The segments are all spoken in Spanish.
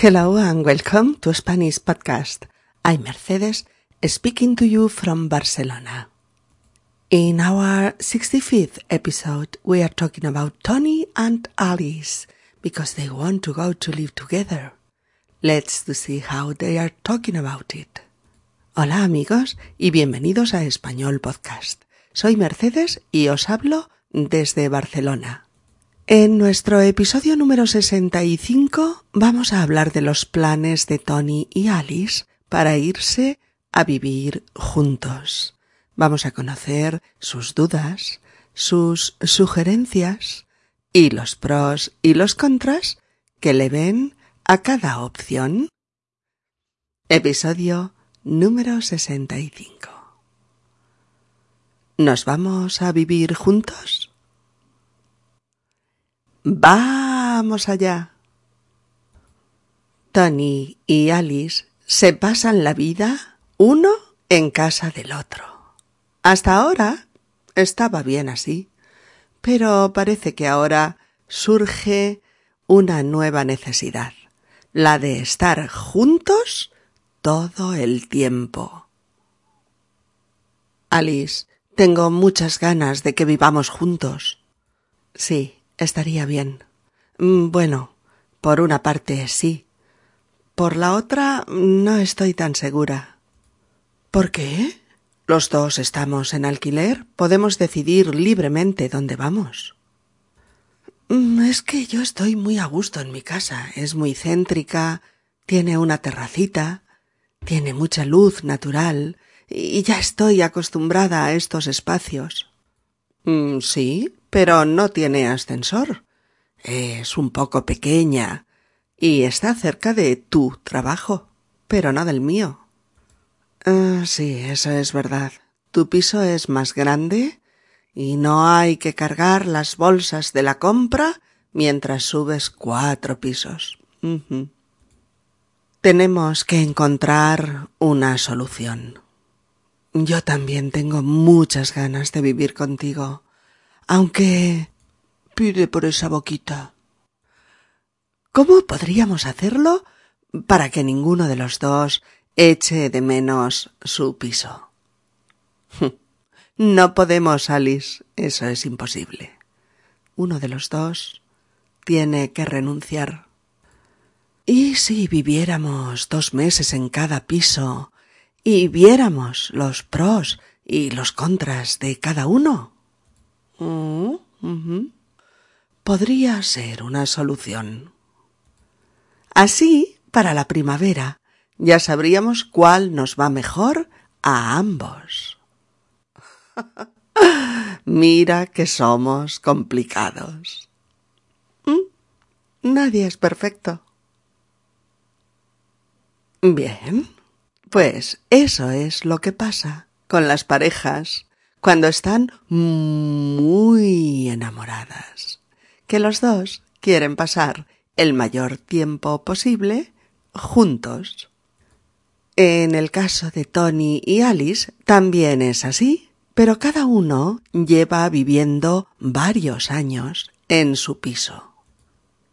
Hello and welcome to Spanish Podcast. I'm Mercedes, speaking to you from Barcelona. In our 65th episode, we are talking about Tony and Alice because they want to go to live together. Let's see how they are talking about it. Hola amigos y bienvenidos a Español Podcast. Soy Mercedes y os hablo desde Barcelona. En nuestro episodio número 65 vamos a hablar de los planes de Tony y Alice para irse a vivir juntos. Vamos a conocer sus dudas, sus sugerencias y los pros y los contras que le ven a cada opción. Episodio número 65. ¿Nos vamos a vivir juntos? Vamos allá. Tony y Alice se pasan la vida uno en casa del otro. Hasta ahora estaba bien así, pero parece que ahora surge una nueva necesidad, la de estar juntos todo el tiempo. Alice, tengo muchas ganas de que vivamos juntos. Sí, estaría bien. Mm, bueno, por una parte sí. Por la otra no estoy tan segura. ¿Por qué? Los dos estamos en alquiler. Podemos decidir libremente dónde vamos. Mm, es que yo estoy muy a gusto en mi casa. Es muy céntrica, tiene una terracita, tiene mucha luz natural, y ya estoy acostumbrada a estos espacios. Mm, sí, pero no tiene ascensor. Es un poco pequeña y está cerca de tu trabajo, pero no del mío. Ah, sí, eso es verdad. Tu piso es más grande y no hay que cargar las bolsas de la compra mientras subes cuatro pisos. Tenemos que encontrar una solución. Yo también tengo muchas ganas de vivir contigo aunque pide por esa boquita. ¿Cómo podríamos hacerlo para que ninguno de los dos eche de menos su piso? No podemos, Alice. Eso es imposible. Uno de los dos tiene que renunciar. ¿Y si viviéramos dos meses en cada piso y viéramos los pros y los contras de cada uno? Mm, Podría ser una solución. Así, para la primavera, ya sabríamos cuál nos va mejor a ambos. Mira que somos complicados. ¿Mm? Nadie es perfecto. Bien, pues eso es lo que pasa con las parejas cuando están muy enamoradas, que los dos quieren pasar el mayor tiempo posible juntos. En el caso de Tony y Alice también es así, pero cada uno lleva viviendo varios años en su piso.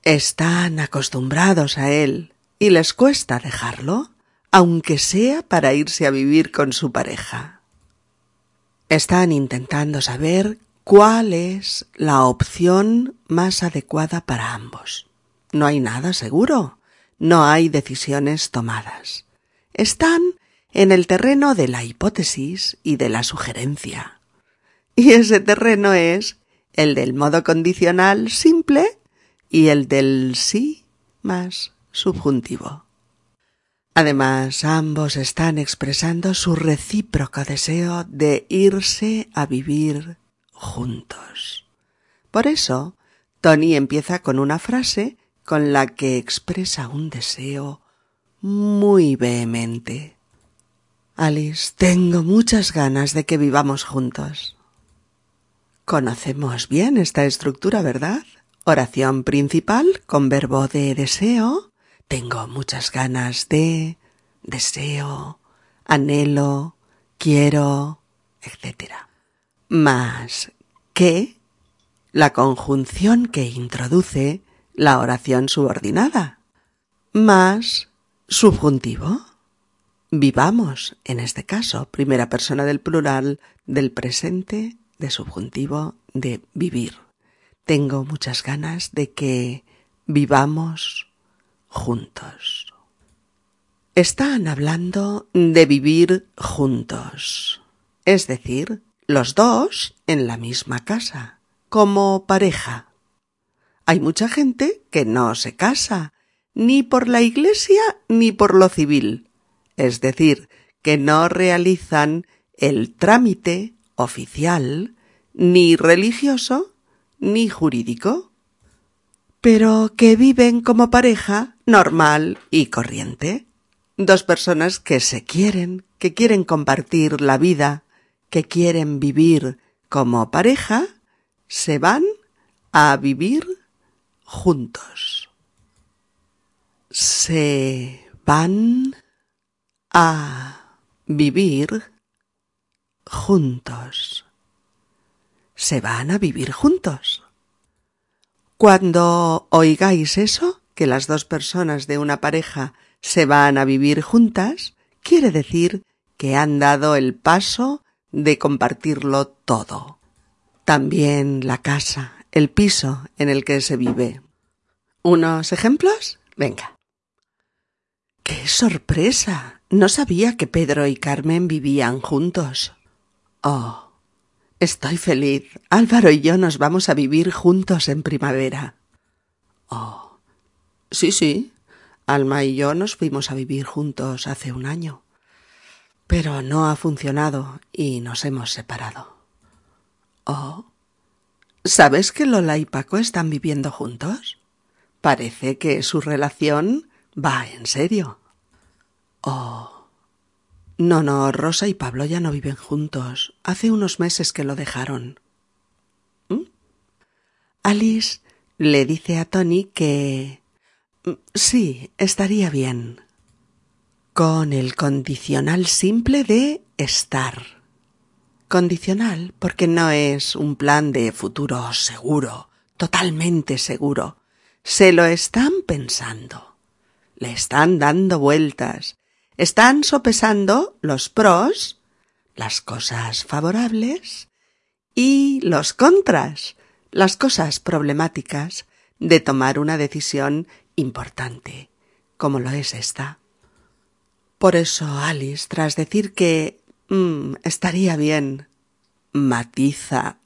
Están acostumbrados a él y les cuesta dejarlo, aunque sea para irse a vivir con su pareja. Están intentando saber cuál es la opción más adecuada para ambos. No hay nada seguro, no hay decisiones tomadas. Están en el terreno de la hipótesis y de la sugerencia. Y ese terreno es el del modo condicional simple y el del sí más subjuntivo. Además, ambos están expresando su recíproco deseo de irse a vivir juntos. Por eso, Tony empieza con una frase con la que expresa un deseo muy vehemente. Alice, tengo muchas ganas de que vivamos juntos. Conocemos bien esta estructura, ¿verdad? Oración principal con verbo de deseo, tengo muchas ganas de, deseo, anhelo, quiero, etc. Más que la conjunción que introduce la oración subordinada. más subjuntivo. Vivamos, en este caso, primera persona del plural, del presente, de subjuntivo, de vivir. Tengo muchas ganas de que vivamos juntos. Están hablando de vivir juntos, es decir, los dos en la misma casa, como pareja. Hay mucha gente que no se casa, ni por la Iglesia ni por lo civil, es decir, que no realizan el trámite oficial, ni religioso, ni jurídico, pero que viven como pareja normal y corriente. Dos personas que se quieren, que quieren compartir la vida, que quieren vivir como pareja, se van a vivir juntos. Se van a vivir juntos. Se van a vivir juntos. Cuando oigáis eso, que las dos personas de una pareja se van a vivir juntas, quiere decir que han dado el paso de compartirlo todo. También la casa, el piso en el que se vive. ¿Unos ejemplos? Venga. ¡Qué sorpresa! No sabía que Pedro y Carmen vivían juntos. Oh, estoy feliz. Álvaro y yo nos vamos a vivir juntos en primavera. Oh, sí, sí, Alma y yo nos fuimos a vivir juntos hace un año. Pero no ha funcionado y nos hemos separado. Oh. ¿Sabes que Lola y Paco están viviendo juntos? Parece que su relación va en serio. Oh. No, no, Rosa y Pablo ya no viven juntos. Hace unos meses que lo dejaron. ¿Mm? Alice le dice a Tony que Sí, estaría bien. Con el condicional simple de estar. Condicional porque no es un plan de futuro seguro, totalmente seguro. Se lo están pensando. Le están dando vueltas. Están sopesando los pros, las cosas favorables y los contras, las cosas problemáticas de tomar una decisión importante, como lo es esta. Por eso Alice, tras decir que mm, estaría bien, matiza,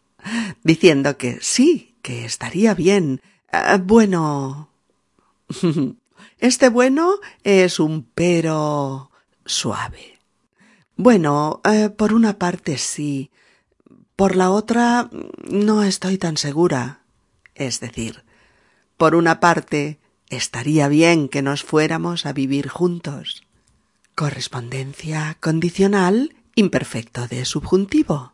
diciendo que sí, que estaría bien. Eh, bueno. este bueno es un pero suave. Bueno, eh, por una parte sí, por la otra no estoy tan segura. Es decir, por una parte estaría bien que nos fuéramos a vivir juntos. Correspondencia condicional imperfecto de subjuntivo.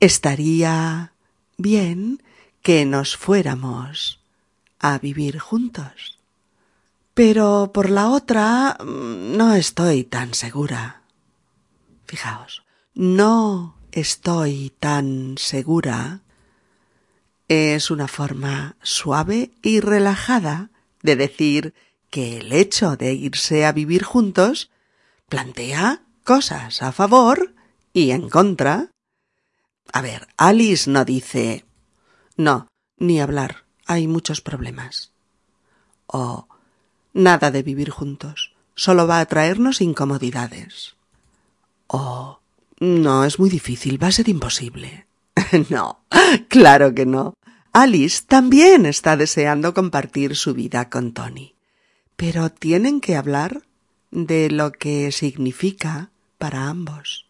Estaría bien que nos fuéramos a vivir juntos. Pero por la otra mm, no estoy tan segura. Fijaos, no estoy tan segura es una forma suave y relajada de decir que el hecho de irse a vivir juntos plantea cosas a favor y en contra. A ver, Alice no dice no, ni hablar, hay muchos problemas. O nada de vivir juntos, solo va a traernos incomodidades. O no, es muy difícil, va a ser imposible. no, claro que no. Alice también está deseando compartir su vida con Tony. Pero tienen que hablar de lo que significa para ambos.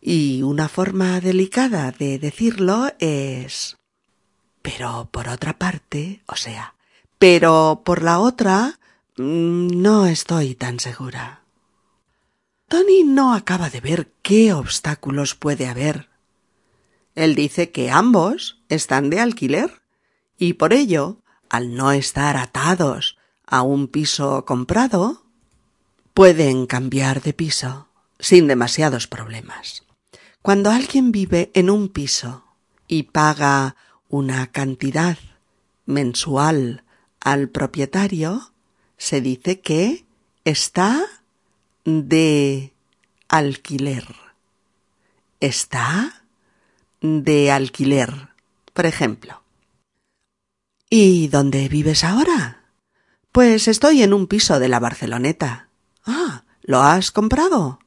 Y una forma delicada de decirlo es pero por otra parte, o sea, pero por la otra, mm, no estoy tan segura. Tony no acaba de ver qué obstáculos puede haber él dice que ambos están de alquiler y por ello, al no estar atados a un piso comprado, pueden cambiar de piso sin demasiados problemas. Cuando alguien vive en un piso y paga una cantidad mensual al propietario, se dice que está de alquiler. Está de alquiler, por ejemplo. ¿Y dónde vives ahora? Pues estoy en un piso de la Barceloneta. Ah, ¿lo has comprado?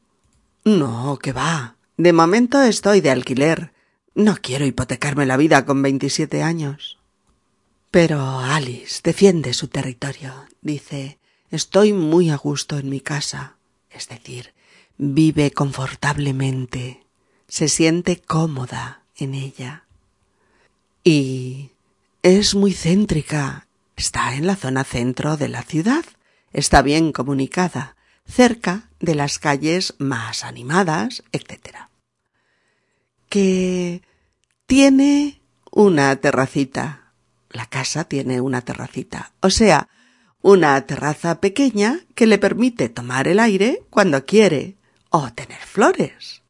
No, que va. De momento estoy de alquiler. No quiero hipotecarme la vida con veintisiete años. Pero Alice defiende su territorio. Dice Estoy muy a gusto en mi casa. Es decir, vive confortablemente. Se siente cómoda en ella. Y es muy céntrica. Está en la zona centro de la ciudad. Está bien comunicada, cerca de las calles más animadas, etc. Que tiene una terracita. La casa tiene una terracita. O sea, una terraza pequeña que le permite tomar el aire cuando quiere o tener flores.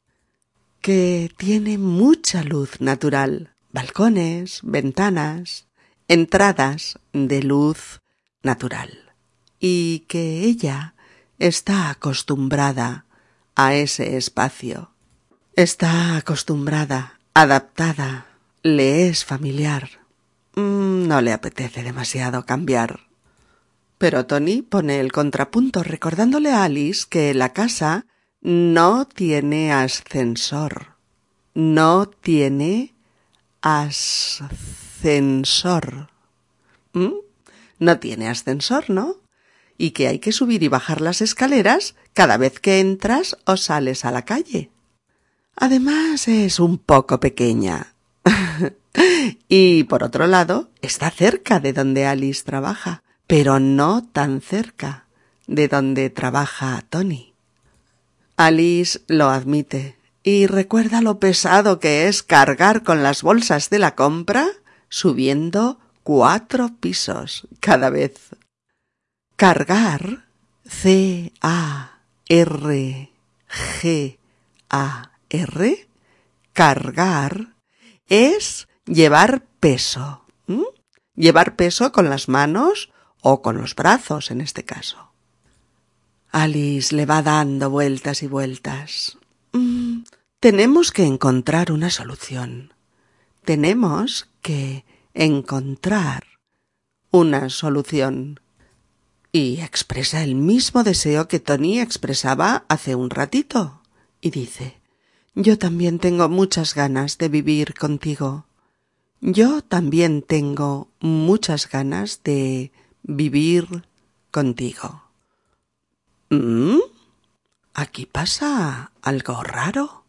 Que tiene mucha luz natural, balcones, ventanas, entradas de luz natural. Y que ella está acostumbrada a ese espacio. Está acostumbrada, adaptada, le es familiar. Mm, no le apetece demasiado cambiar. Pero Tony pone el contrapunto recordándole a Alice que la casa no tiene ascensor. No tiene ascensor. ¿Mm? No tiene ascensor, ¿no? Y que hay que subir y bajar las escaleras cada vez que entras o sales a la calle. Además es un poco pequeña. y por otro lado, está cerca de donde Alice trabaja pero no tan cerca de donde trabaja Tony. Alice lo admite y recuerda lo pesado que es cargar con las bolsas de la compra subiendo cuatro pisos cada vez. Cargar C A R G A R cargar es llevar peso. Llevar peso con las manos o con los brazos en este caso. Alice le va dando vueltas y vueltas. Mm, tenemos que encontrar una solución. Tenemos que encontrar una solución. Y expresa el mismo deseo que Tony expresaba hace un ratito. Y dice Yo también tengo muchas ganas de vivir contigo. Yo también tengo muchas ganas de vivir contigo. ¿Mm? Aquí pasa algo raro.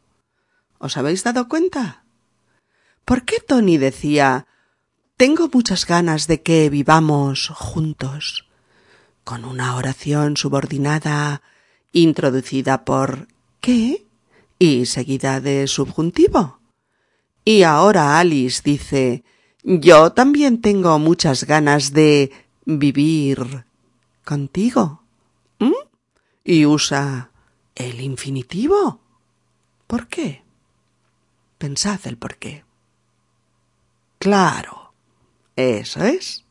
¿Os habéis dado cuenta? ¿Por qué Tony decía tengo muchas ganas de que vivamos juntos? con una oración subordinada introducida por ¿qué? y seguida de subjuntivo. Y ahora Alice dice yo también tengo muchas ganas de vivir contigo. Y usa el infinitivo. ¿Por qué? Pensad el por qué. Claro, eso es.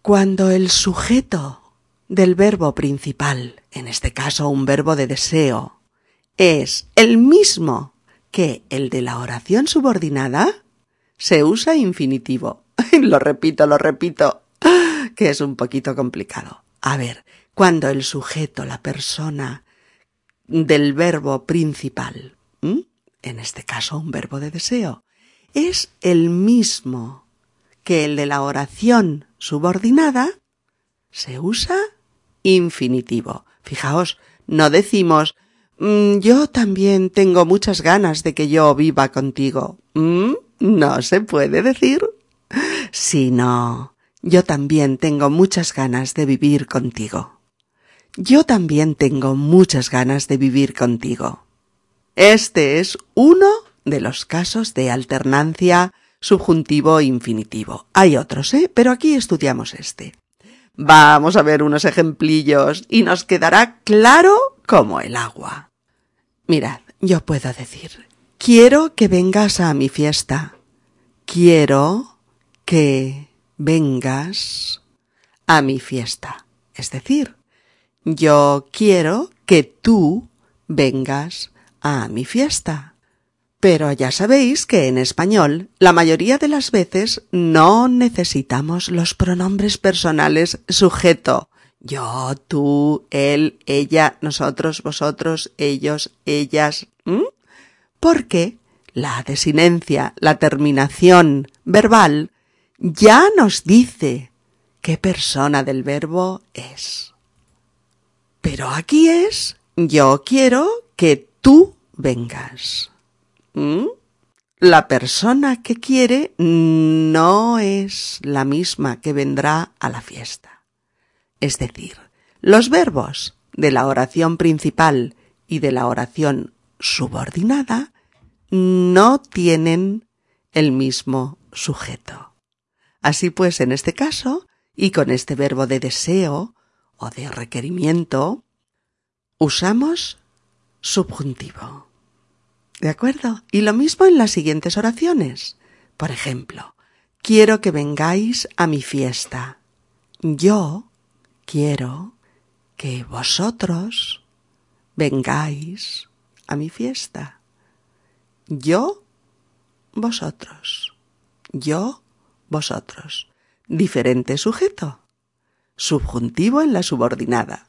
Cuando el sujeto del verbo principal, en este caso un verbo de deseo, es el mismo que el de la oración subordinada, se usa infinitivo. lo repito, lo repito que es un poquito complicado. A ver, cuando el sujeto, la persona del verbo principal, en este caso un verbo de deseo, es el mismo que el de la oración subordinada, se usa infinitivo. Fijaos, no decimos mm, yo también tengo muchas ganas de que yo viva contigo. No se puede decir, sino yo también tengo muchas ganas de vivir contigo. Yo también tengo muchas ganas de vivir contigo. Este es uno de los casos de alternancia subjuntivo infinitivo. Hay otros, ¿eh? Pero aquí estudiamos este. Vamos a ver unos ejemplillos y nos quedará claro como el agua. Mirad, yo puedo decir, quiero que vengas a mi fiesta. Quiero que vengas a mi fiesta. Es decir, yo quiero que tú vengas a mi fiesta. Pero ya sabéis que en español la mayoría de las veces no necesitamos los pronombres personales sujeto. Yo, tú, él, ella, nosotros, vosotros, ellos, ellas. Porque la desinencia, la terminación verbal, ya nos dice qué persona del verbo es. Pero aquí es yo quiero que tú vengas. ¿Mm? La persona que quiere no es la misma que vendrá a la fiesta. Es decir, los verbos de la oración principal y de la oración subordinada no tienen el mismo sujeto. Así pues, en este caso, y con este verbo de deseo de requerimiento, usamos subjuntivo. ¿De acuerdo? Y lo mismo en las siguientes oraciones. Por ejemplo, quiero que vengáis a mi fiesta. Yo quiero que vosotros vengáis a mi fiesta. Yo, vosotros. Yo, vosotros. Diferente sujeto. Subjuntivo en la subordinada.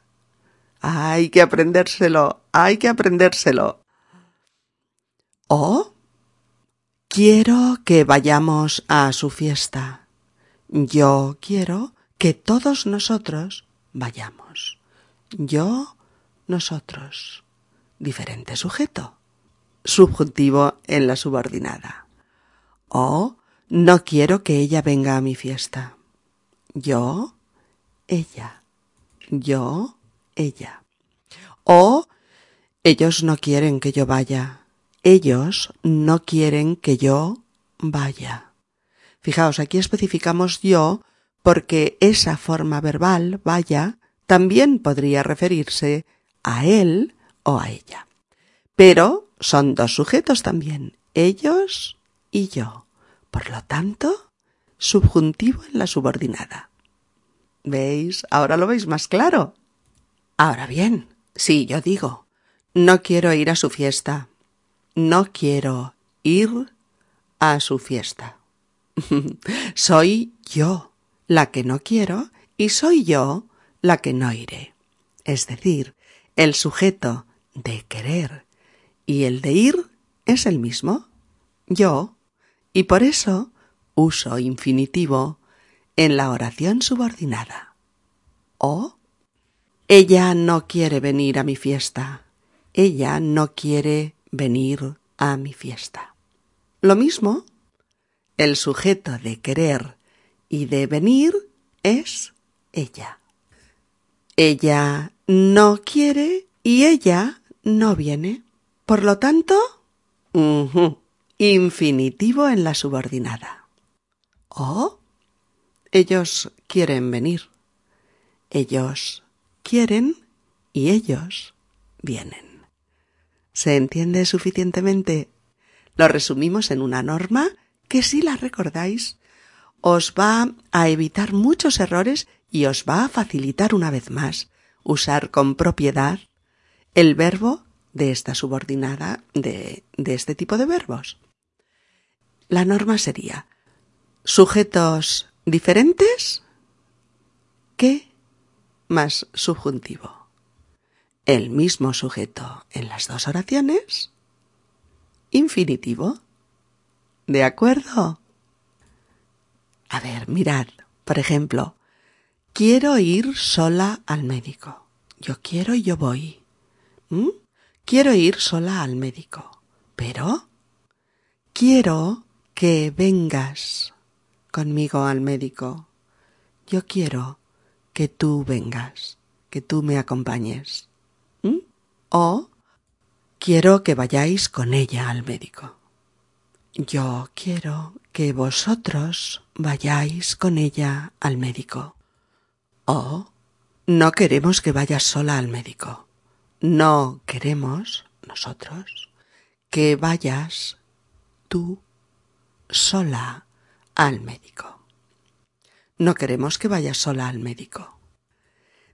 Hay que aprendérselo, hay que aprendérselo. O quiero que vayamos a su fiesta. Yo quiero que todos nosotros vayamos. Yo, nosotros. Diferente sujeto. Subjuntivo en la subordinada. O no quiero que ella venga a mi fiesta. Yo, ella. Yo, ella. O ellos no quieren que yo vaya. Ellos no quieren que yo vaya. Fijaos, aquí especificamos yo porque esa forma verbal, vaya, también podría referirse a él o a ella. Pero son dos sujetos también, ellos y yo. Por lo tanto, subjuntivo en la subordinada. ¿Veis? Ahora lo veis más claro. Ahora bien, si yo digo, no quiero ir a su fiesta, no quiero ir a su fiesta. soy yo la que no quiero y soy yo la que no iré. Es decir, el sujeto de querer y el de ir es el mismo, yo, y por eso uso infinitivo en la oración subordinada. O ella no quiere venir a mi fiesta. Ella no quiere venir a mi fiesta. Lo mismo, el sujeto de querer y de venir es ella. Ella no quiere y ella no viene. Por lo tanto, infinitivo en la subordinada. O ellos quieren venir. Ellos quieren y ellos vienen. ¿Se entiende suficientemente? Lo resumimos en una norma que si la recordáis os va a evitar muchos errores y os va a facilitar una vez más usar con propiedad el verbo de esta subordinada de, de este tipo de verbos. La norma sería sujetos diferentes que más subjuntivo. El mismo sujeto en las dos oraciones. Infinitivo. ¿De acuerdo? A ver, mirad, por ejemplo, quiero ir sola al médico. Yo quiero y yo voy. ¿Mm? Quiero ir sola al médico. Pero quiero que vengas conmigo al médico. Yo quiero que tú vengas, que tú me acompañes. O quiero que vayáis con ella al médico. Yo quiero que vosotros vayáis con ella al médico. O no queremos que vayas sola al médico. No queremos, nosotros, que vayas tú sola al médico. No queremos que vayas sola al médico.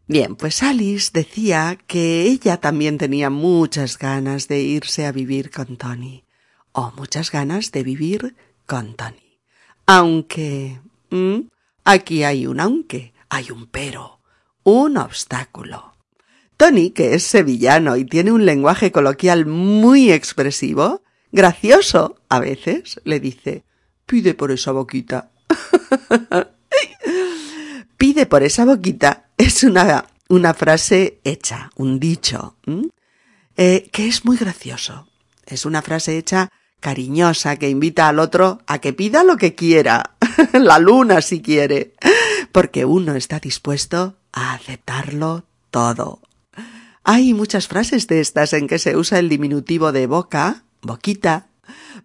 Bien, pues Alice decía que ella también tenía muchas ganas de irse a vivir con Tony, o muchas ganas de vivir con Tony. Aunque... aquí hay un aunque, hay un pero, un obstáculo. Tony, que es sevillano y tiene un lenguaje coloquial muy expresivo, gracioso a veces, le dice Pide por esa boquita. Pide por esa boquita es una, una frase hecha, un dicho, eh, que es muy gracioso. Es una frase hecha cariñosa que invita al otro a que pida lo que quiera, la luna si quiere, porque uno está dispuesto a aceptarlo todo. Hay muchas frases de estas en que se usa el diminutivo de boca, boquita,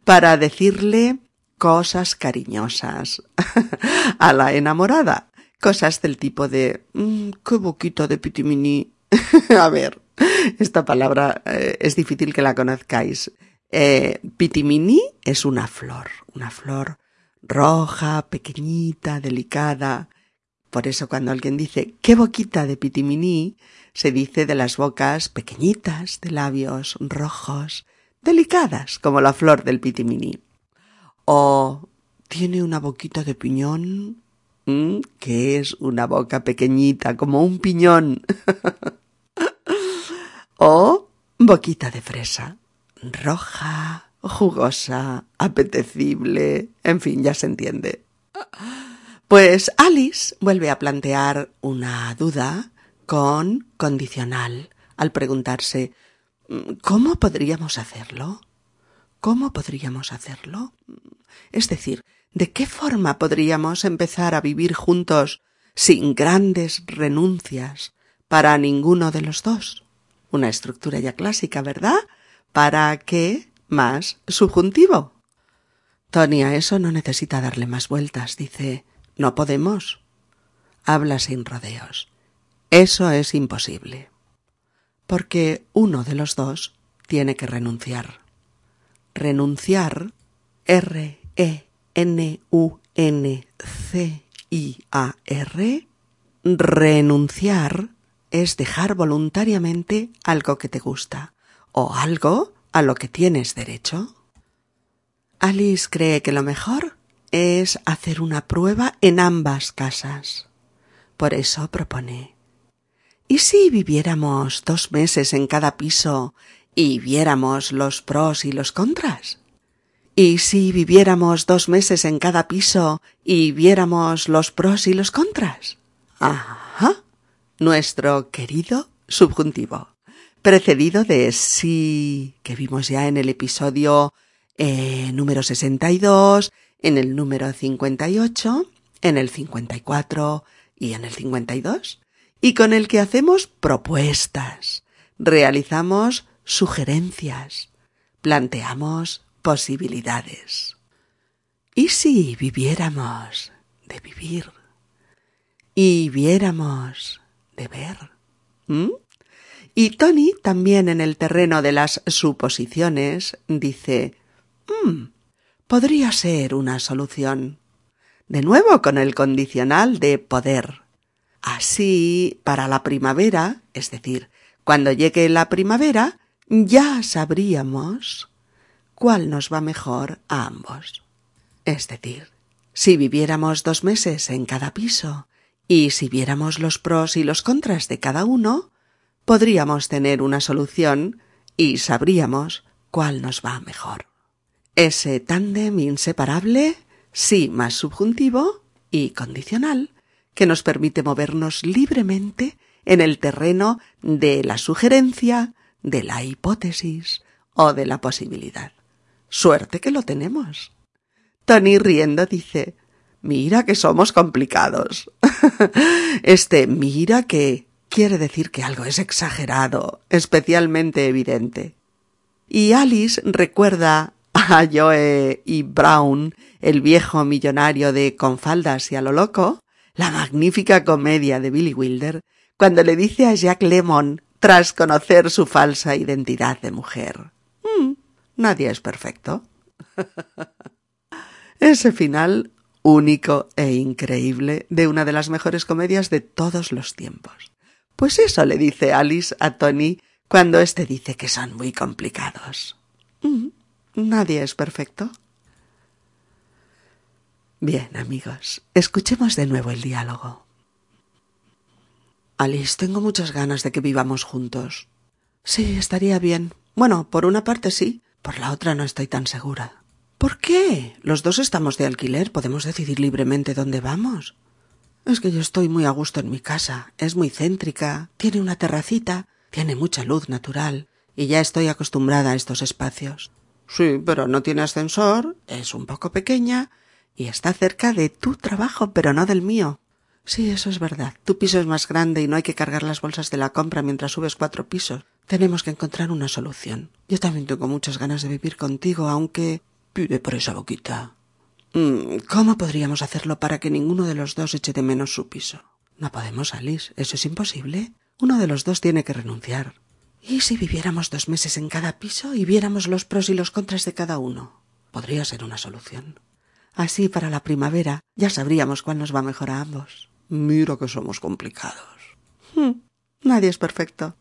para decirle cosas cariñosas a la enamorada. Cosas del tipo de mm, qué boquita de pitimini. a ver, esta palabra eh, es difícil que la conozcáis. Eh, pitimini es una flor, una flor roja, pequeñita, delicada. Por eso cuando alguien dice qué boquita de pitimini, se dice de las bocas pequeñitas, de labios rojos, delicadas como la flor del pitimini. O tiene una boquita de piñón, que es una boca pequeñita como un piñón. o boquita de fresa, roja, jugosa, apetecible, en fin, ya se entiende. Pues Alice vuelve a plantear una duda con condicional al preguntarse ¿Cómo podríamos hacerlo? ¿Cómo podríamos hacerlo? Es decir, ¿de qué forma podríamos empezar a vivir juntos sin grandes renuncias para ninguno de los dos? Una estructura ya clásica, ¿verdad? ¿Para qué más subjuntivo? Tony a eso no necesita darle más vueltas. Dice, no podemos. Habla sin rodeos. Eso es imposible porque uno de los dos tiene que renunciar. Renunciar, R-E-N-U-N-C-I-A-R, renunciar es dejar voluntariamente algo que te gusta o algo a lo que tienes derecho. Alice cree que lo mejor es hacer una prueba en ambas casas. Por eso propone ¿Y si viviéramos dos meses en cada piso y viéramos los pros y los contras? ¿Y si viviéramos dos meses en cada piso y viéramos los pros y los contras? Ajá. Nuestro querido subjuntivo, precedido de sí, que vimos ya en el episodio eh, número 62, en el número 58, en el 54 y en el 52 y con el que hacemos propuestas, realizamos sugerencias, planteamos posibilidades. ¿Y si viviéramos de vivir y viéramos de ver? ¿Mm? Y Tony también en el terreno de las suposiciones dice, mm, podría ser una solución. De nuevo con el condicional de poder. Así, para la primavera, es decir, cuando llegue la primavera, ya sabríamos cuál nos va mejor a ambos. Es decir, si viviéramos dos meses en cada piso y si viéramos los pros y los contras de cada uno, podríamos tener una solución y sabríamos cuál nos va mejor. Ese tándem inseparable, sí más subjuntivo y condicional, que nos permite movernos libremente en el terreno de la sugerencia, de la hipótesis o de la posibilidad. Suerte que lo tenemos. Tony riendo dice Mira que somos complicados. este mira que quiere decir que algo es exagerado, especialmente evidente. Y Alice recuerda a Joe y Brown, el viejo millonario de con faldas y a lo loco, la magnífica comedia de Billy Wilder, cuando le dice a Jack Lemon, tras conocer su falsa identidad de mujer, mm, nadie es perfecto. Ese final único e increíble de una de las mejores comedias de todos los tiempos. Pues eso le dice Alice a Tony cuando éste dice que son muy complicados. Mm, nadie es perfecto. Bien, amigos, escuchemos de nuevo el diálogo. Alice, tengo muchas ganas de que vivamos juntos. Sí, estaría bien. Bueno, por una parte sí, por la otra no estoy tan segura. ¿Por qué? Los dos estamos de alquiler, podemos decidir libremente dónde vamos. Es que yo estoy muy a gusto en mi casa, es muy céntrica, tiene una terracita, tiene mucha luz natural, y ya estoy acostumbrada a estos espacios. Sí, pero no tiene ascensor, es un poco pequeña, y está cerca de tu trabajo, pero no del mío. Sí, eso es verdad. Tu piso es más grande y no hay que cargar las bolsas de la compra mientras subes cuatro pisos. Tenemos que encontrar una solución. Yo también tengo muchas ganas de vivir contigo, aunque... Pide por esa boquita. Mm, ¿Cómo podríamos hacerlo para que ninguno de los dos eche de menos su piso? No podemos, Alice. Eso es imposible. Uno de los dos tiene que renunciar. ¿Y si viviéramos dos meses en cada piso y viéramos los pros y los contras de cada uno? Podría ser una solución. Así para la primavera ya sabríamos cuál nos va mejor a ambos. Mira que somos complicados. Hmm, nadie es perfecto.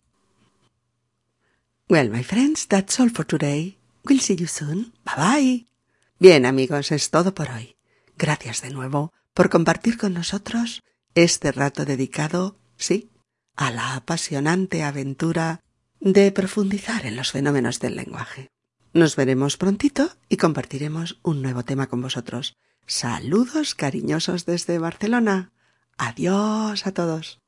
Well, my friends, that's all for today. We'll see you soon. Bye bye. Bien, amigos, es todo por hoy. Gracias de nuevo por compartir con nosotros este rato dedicado, sí, a la apasionante aventura de profundizar en los fenómenos del lenguaje. Nos veremos prontito y compartiremos un nuevo tema con vosotros. Saludos cariñosos desde Barcelona. Adiós a todos.